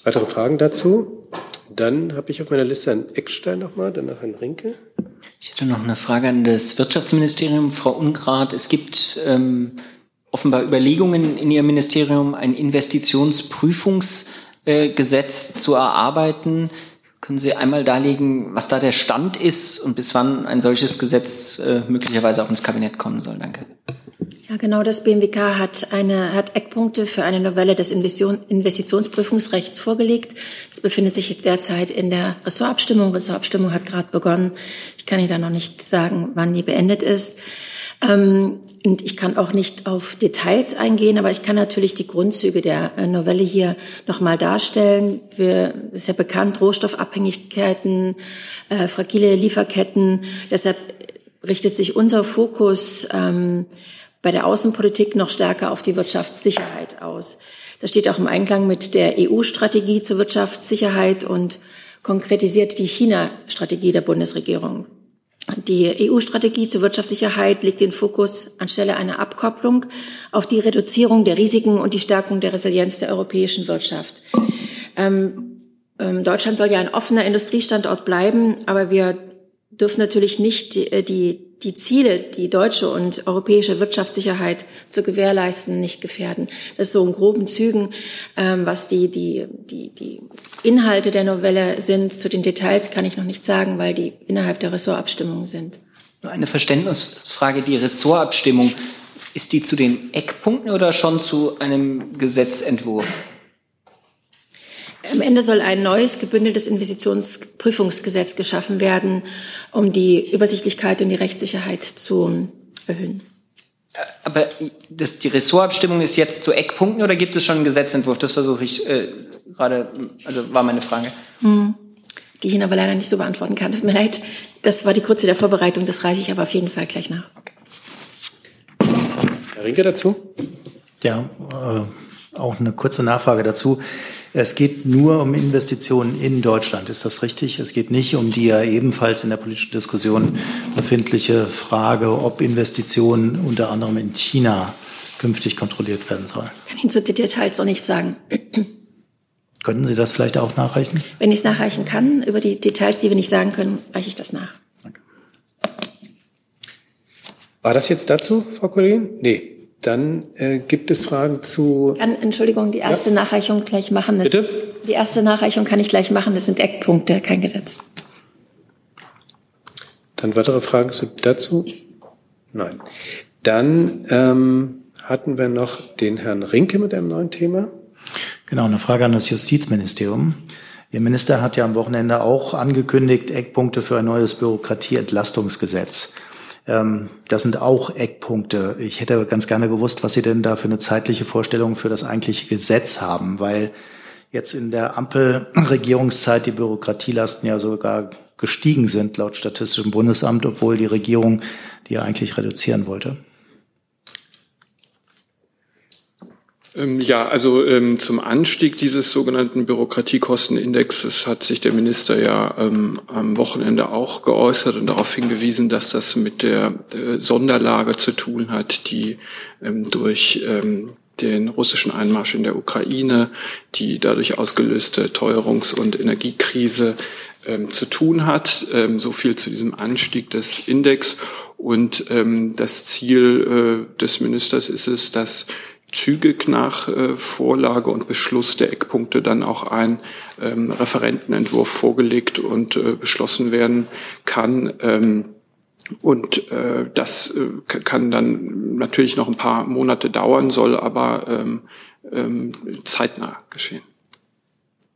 Speaker 1: Weitere Fragen dazu? Dann habe ich auf meiner Liste Herrn Eckstein nochmal, danach Herrn Rinke.
Speaker 7: Ich hätte noch eine Frage an das Wirtschaftsministerium, Frau Ungrad. Es gibt ähm, offenbar Überlegungen in Ihrem Ministerium, ein Investitionsprüfungsgesetz äh, zu erarbeiten. Können Sie einmal darlegen, was da der Stand ist und bis wann ein solches Gesetz äh, möglicherweise auch ins Kabinett kommen soll? Danke.
Speaker 8: Ja, genau. Das BMWK hat eine, hat Eckpunkte für eine Novelle des Investitionsprüfungsrechts vorgelegt. Das befindet sich derzeit in der Ressortabstimmung. Ressortabstimmung hat gerade begonnen. Ich kann Ihnen da noch nicht sagen, wann die beendet ist. Ähm, und ich kann auch nicht auf Details eingehen, aber ich kann natürlich die Grundzüge der äh, Novelle hier nochmal darstellen. Wir, das ist ja bekannt, Rohstoffabhängigkeiten, äh, fragile Lieferketten. Deshalb richtet sich unser Fokus ähm, bei der Außenpolitik noch stärker auf die Wirtschaftssicherheit aus. Das steht auch im Einklang mit der EU-Strategie zur Wirtschaftssicherheit und konkretisiert die China-Strategie der Bundesregierung. Die EU-Strategie zur Wirtschaftssicherheit legt den Fokus anstelle einer Abkopplung auf die Reduzierung der Risiken und die Stärkung der Resilienz der europäischen Wirtschaft. Ähm, ähm, Deutschland soll ja ein offener Industriestandort bleiben, aber wir dürfen natürlich nicht die, äh, die die Ziele, die deutsche und europäische Wirtschaftssicherheit zu gewährleisten, nicht gefährden. Das ist so in groben Zügen, ähm, was die, die, die, die Inhalte der Novelle sind. Zu den Details kann ich noch nicht sagen, weil die innerhalb der Ressortabstimmung sind.
Speaker 7: Nur eine Verständnisfrage. Die Ressortabstimmung, ist die zu den Eckpunkten oder schon zu einem Gesetzentwurf?
Speaker 8: Am Ende soll ein neues gebündeltes Investitionsprüfungsgesetz geschaffen werden, um die Übersichtlichkeit und die Rechtssicherheit zu erhöhen.
Speaker 7: Aber das, die Ressortabstimmung ist jetzt zu Eckpunkten oder gibt es schon einen Gesetzentwurf? Das versuche ich äh, gerade, also war meine Frage.
Speaker 8: Hm. Die ich Ihnen aber leider nicht so beantworten kann. Tut mir leid. Das war die kurze der Vorbereitung. Das reiche ich aber auf jeden Fall gleich nach.
Speaker 1: Herr Rinke dazu?
Speaker 4: Ja, äh, auch eine kurze Nachfrage dazu. Es geht nur um Investitionen in Deutschland. Ist das richtig? Es geht nicht um die ja ebenfalls in der politischen Diskussion befindliche Frage, ob Investitionen unter anderem in China künftig kontrolliert werden sollen.
Speaker 8: Ich kann Ihnen zu den Details noch nicht sagen.
Speaker 4: Könnten Sie das vielleicht auch nachreichen?
Speaker 8: Wenn ich es nachreichen kann, über die Details, die wir nicht sagen können, reiche ich das nach.
Speaker 1: War das jetzt dazu, Frau Kollegin? Nee. Dann äh, gibt es Fragen zu.
Speaker 8: Kann, Entschuldigung, die erste ja. Nachreichung gleich machen. Das,
Speaker 1: Bitte?
Speaker 8: Die erste Nachreichung kann ich gleich machen. Das sind Eckpunkte, kein Gesetz.
Speaker 1: Dann weitere Fragen dazu? Nein. Dann ähm, hatten wir noch den Herrn Rinke mit einem neuen Thema.
Speaker 4: Genau, eine Frage an das Justizministerium. Ihr Minister hat ja am Wochenende auch angekündigt, Eckpunkte für ein neues Bürokratieentlastungsgesetz. Ähm, das sind auch Eckpunkte. Ich hätte ganz gerne gewusst, was Sie denn da für eine zeitliche Vorstellung für das eigentliche Gesetz haben, weil jetzt in der Ampelregierungszeit die Bürokratielasten ja sogar gestiegen sind laut Statistischem Bundesamt, obwohl die Regierung die ja eigentlich reduzieren wollte.
Speaker 16: Ja, also ähm, zum Anstieg dieses sogenannten Bürokratiekostenindexes hat sich der Minister ja ähm, am Wochenende auch geäußert und darauf hingewiesen, dass das mit der äh, Sonderlage zu tun hat, die ähm, durch ähm, den russischen Einmarsch in der Ukraine, die dadurch ausgelöste Teuerungs- und Energiekrise ähm, zu tun hat. Ähm, so viel zu diesem Anstieg des Index. Und ähm, das Ziel äh, des Ministers ist es, dass zügig nach äh, Vorlage und Beschluss der Eckpunkte dann auch ein ähm, Referentenentwurf vorgelegt und äh, beschlossen werden kann. Ähm, und äh, das äh, kann dann natürlich noch ein paar Monate dauern, soll aber ähm, ähm, zeitnah geschehen.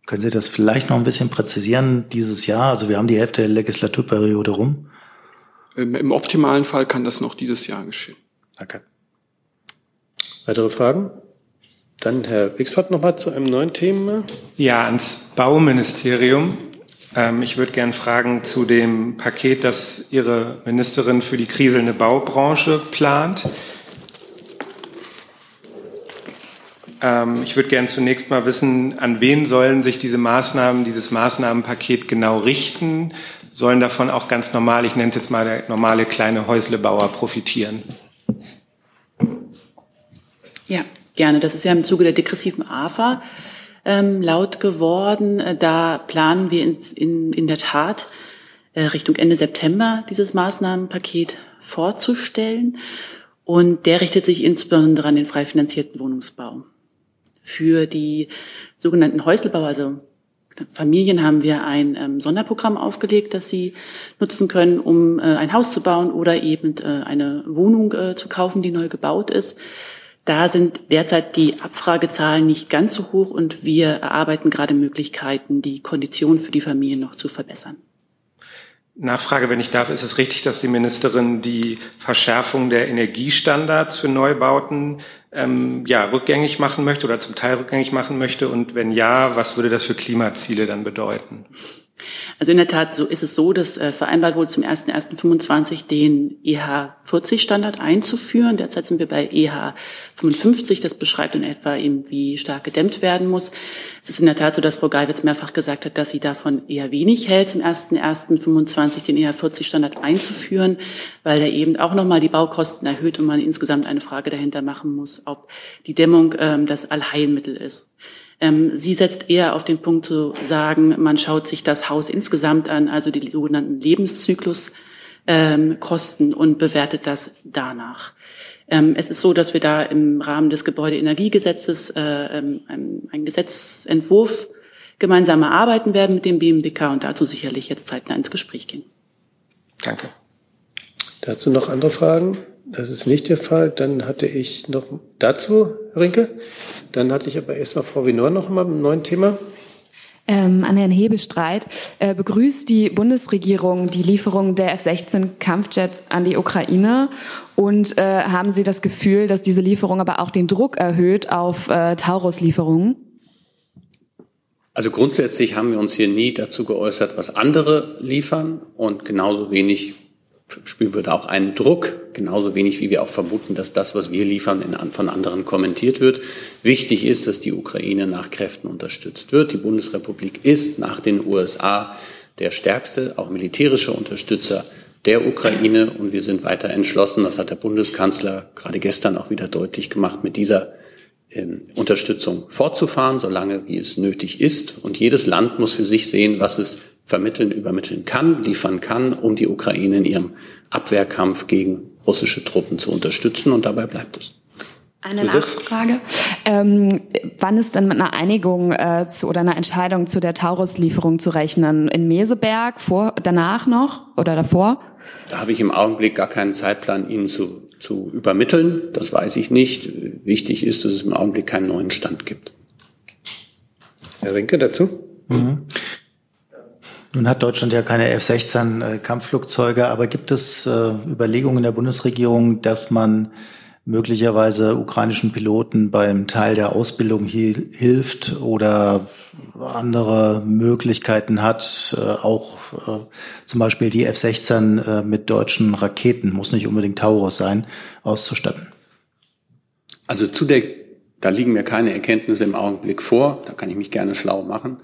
Speaker 4: Können Sie das vielleicht noch ein bisschen präzisieren dieses Jahr? Also wir haben die Hälfte der Legislaturperiode rum.
Speaker 16: Ähm, Im optimalen Fall kann das noch dieses Jahr geschehen.
Speaker 4: Danke.
Speaker 1: Weitere Fragen? Dann Herr Wixford noch mal zu einem neuen Thema.
Speaker 13: Ja, ans Bauministerium. Ähm, ich würde gerne fragen zu dem Paket, das Ihre Ministerin für die kriselnde Baubranche plant. Ähm, ich würde gerne zunächst mal wissen, an wen sollen sich diese Maßnahmen, dieses Maßnahmenpaket genau richten? Sollen davon auch ganz normal, ich nenne es jetzt mal der normale kleine Häuslebauer profitieren?
Speaker 18: Ja, gerne. Das ist ja im Zuge der degressiven AFA ähm, laut geworden. Äh, da planen wir ins, in, in der Tat äh, Richtung Ende September dieses Maßnahmenpaket vorzustellen. Und der richtet sich insbesondere an den frei finanzierten Wohnungsbau. Für die sogenannten Häuslebauer, also Familien haben wir ein ähm, Sonderprogramm aufgelegt, das sie nutzen können, um äh, ein Haus zu bauen oder eben äh, eine Wohnung äh, zu kaufen, die neu gebaut ist. Da sind derzeit die Abfragezahlen nicht ganz so hoch und wir erarbeiten gerade Möglichkeiten, die Konditionen für die Familien noch zu verbessern.
Speaker 13: Nachfrage, wenn ich darf, ist es richtig, dass die Ministerin die Verschärfung der Energiestandards für Neubauten ähm, ja, rückgängig machen möchte oder zum Teil rückgängig machen möchte? Und wenn ja, was würde das für Klimaziele dann bedeuten?
Speaker 18: Also in der Tat, so ist es so, dass äh, vereinbart wurde zum 1.1.25 den EH40-Standard einzuführen. Derzeit sind wir bei EH55. Das beschreibt in etwa eben, wie stark gedämmt werden muss. Es ist in der Tat so, dass Frau Geiwitz mehrfach gesagt hat, dass sie davon eher wenig hält, zum 1.1.25 den EH40-Standard einzuführen, weil er eben auch nochmal die Baukosten erhöht und man insgesamt eine Frage dahinter machen muss, ob die Dämmung ähm, das Allheilmittel ist. Ähm, sie setzt eher auf den Punkt zu sagen, man schaut sich das Haus insgesamt an, also die sogenannten Lebenszykluskosten ähm, und bewertet das danach. Ähm, es ist so, dass wir da im Rahmen des Gebäudeenergiegesetzes äh, einen Gesetzentwurf gemeinsam erarbeiten werden mit dem BMWK und dazu sicherlich jetzt zeitnah ins Gespräch gehen.
Speaker 13: Danke.
Speaker 1: Dazu noch andere Fragen? Das ist nicht der Fall. Dann hatte ich noch dazu, Rinke. Dann hatte ich aber erstmal Frau Winor noch mal mit einem neuen Thema.
Speaker 17: Ähm, an Herrn Hebestreit. Äh, begrüßt die Bundesregierung die Lieferung der F-16 Kampfjets an die Ukraine? Und äh, haben Sie das Gefühl, dass diese Lieferung aber auch den Druck erhöht auf äh, Taurus-Lieferungen?
Speaker 5: Also grundsätzlich haben wir uns hier nie dazu geäußert, was andere liefern und genauso wenig spüren wir da auch einen Druck, genauso wenig wie wir auch vermuten, dass das, was wir liefern, in, von anderen kommentiert wird. Wichtig ist, dass die Ukraine nach Kräften unterstützt wird. Die Bundesrepublik ist nach den USA der stärkste, auch militärische Unterstützer der Ukraine und wir sind weiter entschlossen, das hat der Bundeskanzler gerade gestern auch wieder deutlich gemacht, mit dieser ähm, Unterstützung fortzufahren, solange wie es nötig ist. Und jedes Land muss für sich sehen, was es vermitteln, übermitteln kann, liefern kann, um die Ukraine in ihrem Abwehrkampf gegen russische Truppen zu unterstützen. Und dabei bleibt es.
Speaker 17: Eine Nachfrage. Ähm, wann ist denn mit einer Einigung äh, zu, oder einer Entscheidung zu der Taurus-Lieferung zu rechnen? In Meseberg, vor, danach noch oder davor?
Speaker 5: Da habe ich im Augenblick gar keinen Zeitplan, Ihnen zu, zu übermitteln. Das weiß ich nicht. Wichtig ist, dass es im Augenblick keinen neuen Stand gibt.
Speaker 1: Herr Rinke dazu? Mhm.
Speaker 4: Nun hat Deutschland ja keine F-16 äh, Kampfflugzeuge, aber gibt es äh, Überlegungen der Bundesregierung, dass man möglicherweise ukrainischen Piloten beim Teil der Ausbildung hilft oder andere Möglichkeiten hat, äh, auch zum Beispiel die F-16 äh, mit deutschen Raketen, muss nicht unbedingt Taurus sein, auszustatten?
Speaker 5: Also zu der, da liegen mir keine Erkenntnisse im Augenblick vor, da kann ich mich gerne schlau machen.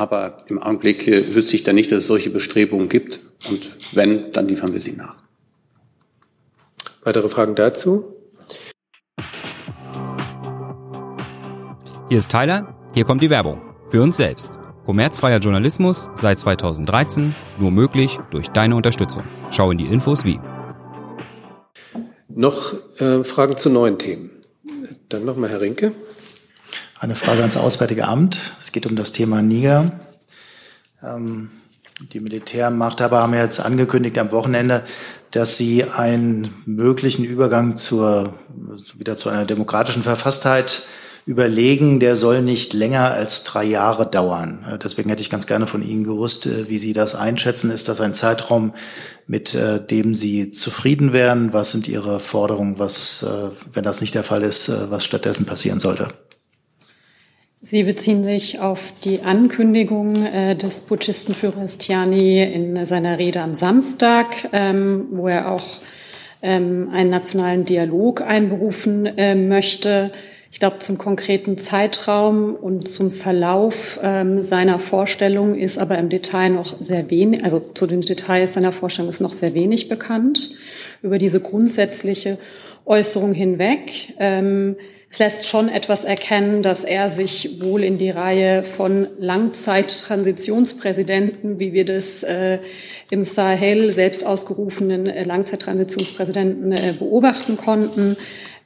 Speaker 5: Aber im Augenblick wüsste sich da nicht, dass es solche Bestrebungen gibt. Und wenn, dann liefern wir sie nach.
Speaker 1: Weitere Fragen dazu?
Speaker 6: Hier ist Tyler, hier kommt die Werbung. Für uns selbst. Kommerzfreier Journalismus seit 2013, nur möglich durch deine Unterstützung. Schau in die Infos wie.
Speaker 1: Noch äh, Fragen zu neuen Themen. Dann nochmal Herr Rinke.
Speaker 4: Eine Frage ans Auswärtige Amt. Es geht um das Thema Niger. Ähm, die Militärmachthaber haben jetzt angekündigt am Wochenende, dass sie einen möglichen Übergang zur, wieder zu einer demokratischen Verfasstheit überlegen, der soll nicht länger als drei Jahre dauern. Äh, deswegen hätte ich ganz gerne von Ihnen gewusst, äh, wie Sie das einschätzen. Ist das ein Zeitraum, mit äh, dem Sie zufrieden wären? Was sind Ihre Forderungen? Was, wenn das nicht der Fall ist, was stattdessen passieren sollte?
Speaker 3: Sie beziehen sich auf die Ankündigung äh, des Putschistenführers Tiani in seiner Rede am Samstag, ähm, wo er auch ähm, einen nationalen Dialog einberufen äh, möchte. Ich glaube, zum konkreten Zeitraum und zum Verlauf ähm, seiner Vorstellung ist aber im Detail noch sehr wenig, also zu den Details seiner Vorstellung ist noch sehr wenig bekannt. Über diese grundsätzliche Äußerung hinweg. Ähm, es lässt schon etwas erkennen, dass er sich wohl in die Reihe von Langzeittransitionspräsidenten, wie wir das äh, im Sahel selbst ausgerufenen äh, Langzeittransitionspräsidenten äh, beobachten konnten.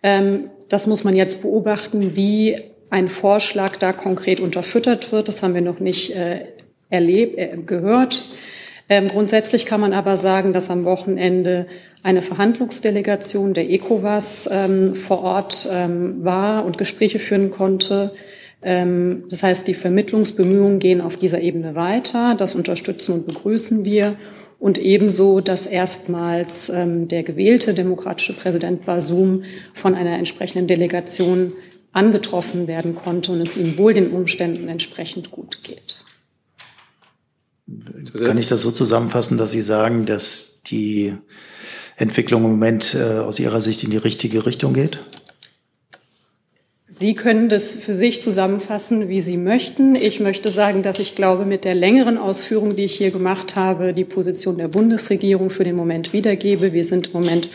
Speaker 3: Ähm, das muss man jetzt beobachten, wie ein Vorschlag da konkret unterfüttert wird. Das haben wir noch nicht äh, erlebt, äh, gehört. Ähm, grundsätzlich kann man aber sagen, dass am Wochenende eine Verhandlungsdelegation der ECOWAS ähm, vor Ort ähm, war und Gespräche führen konnte. Ähm, das heißt, die Vermittlungsbemühungen gehen auf dieser Ebene weiter. Das unterstützen und begrüßen wir. Und ebenso, dass erstmals ähm, der gewählte demokratische Präsident Basum von einer entsprechenden Delegation angetroffen werden konnte und es ihm wohl den Umständen entsprechend gut geht.
Speaker 4: Kann ich das so zusammenfassen, dass Sie sagen, dass die Entwicklung im Moment äh, aus Ihrer Sicht in die richtige Richtung geht?
Speaker 3: Sie können das für sich zusammenfassen, wie Sie möchten. Ich möchte sagen, dass ich glaube, mit der längeren Ausführung, die ich hier gemacht habe, die Position der Bundesregierung für den Moment wiedergebe. Wir sind im Moment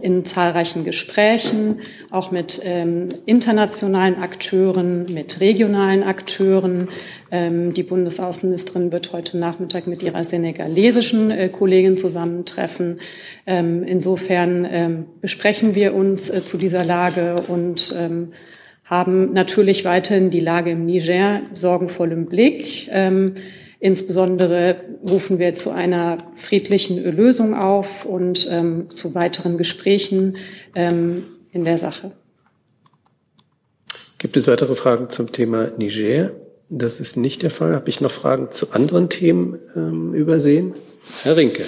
Speaker 3: in zahlreichen Gesprächen, auch mit ähm, internationalen Akteuren, mit regionalen Akteuren. Ähm, die Bundesaußenministerin wird heute Nachmittag mit ihrer senegalesischen äh, Kollegin zusammentreffen. Ähm, insofern ähm, besprechen wir uns äh, zu dieser Lage und ähm, haben natürlich weiterhin die Lage im Niger sorgenvoll im Blick. Ähm, insbesondere rufen wir zu einer friedlichen Lösung auf und ähm, zu weiteren Gesprächen ähm, in der Sache.
Speaker 1: Gibt es weitere Fragen zum Thema Niger? Das ist nicht der Fall. Habe ich noch Fragen zu anderen Themen ähm, übersehen? Herr Rinke.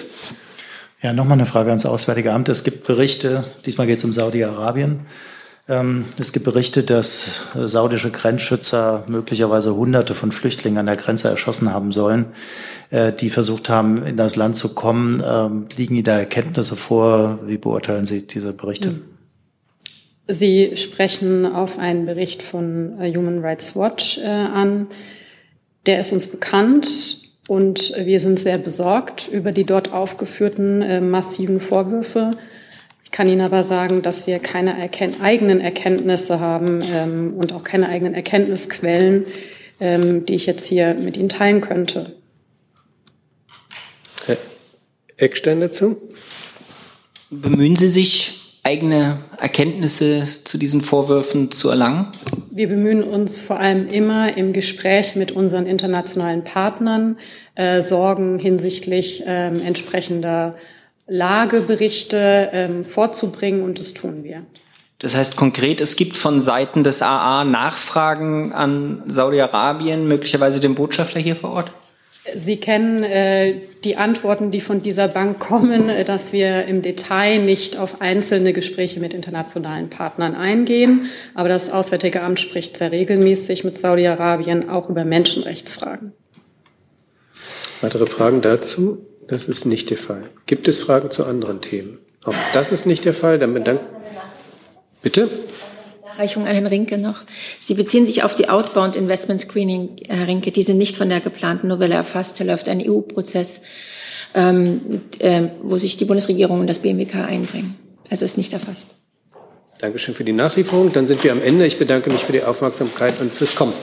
Speaker 4: Ja, nochmal eine Frage ans Auswärtige Amt. Es gibt Berichte, diesmal geht es um Saudi-Arabien, es gibt Berichte, dass saudische Grenzschützer möglicherweise Hunderte von Flüchtlingen an der Grenze erschossen haben sollen, äh, die versucht haben, in das Land zu kommen. Ähm, liegen Ihnen da Erkenntnisse vor? Wie beurteilen Sie diese Berichte?
Speaker 3: Sie sprechen auf einen Bericht von äh, Human Rights Watch äh, an. Der ist uns bekannt und wir sind sehr besorgt über die dort aufgeführten massiven Vorwürfe. Ich kann Ihnen aber sagen, dass wir keine erken eigenen Erkenntnisse haben ähm, und auch keine eigenen Erkenntnisquellen, ähm, die ich jetzt hier mit Ihnen teilen könnte.
Speaker 1: Herr Eckstein dazu?
Speaker 7: Bemühen Sie sich, eigene Erkenntnisse zu diesen Vorwürfen zu erlangen?
Speaker 3: Wir bemühen uns vor allem immer im Gespräch mit unseren internationalen Partnern, äh, Sorgen hinsichtlich äh, entsprechender Lageberichte ähm, vorzubringen und das tun wir.
Speaker 7: Das heißt konkret, es gibt von Seiten des AA Nachfragen an Saudi-Arabien, möglicherweise den Botschafter hier vor Ort?
Speaker 3: Sie kennen äh, die Antworten, die von dieser Bank kommen, äh, dass wir im Detail nicht auf einzelne Gespräche mit internationalen Partnern eingehen. Aber das Auswärtige Amt spricht sehr regelmäßig mit Saudi-Arabien auch über Menschenrechtsfragen.
Speaker 1: Weitere Fragen dazu? Das ist nicht der Fall. Gibt es Fragen zu anderen Themen? Auch das ist nicht der Fall. Dann bedanke Bitte?
Speaker 8: Nachreichung an Herrn Rinke noch. Sie beziehen sich auf die Outbound Investment Screening, Herr Rinke. Die sind nicht von der geplanten Novelle erfasst. Hier läuft ein EU-Prozess, ähm, äh, wo sich die Bundesregierung und das BMWK einbringen. Also ist nicht erfasst.
Speaker 1: Dankeschön für die Nachlieferung. Dann sind wir am Ende. Ich bedanke mich für die Aufmerksamkeit und fürs Kommen.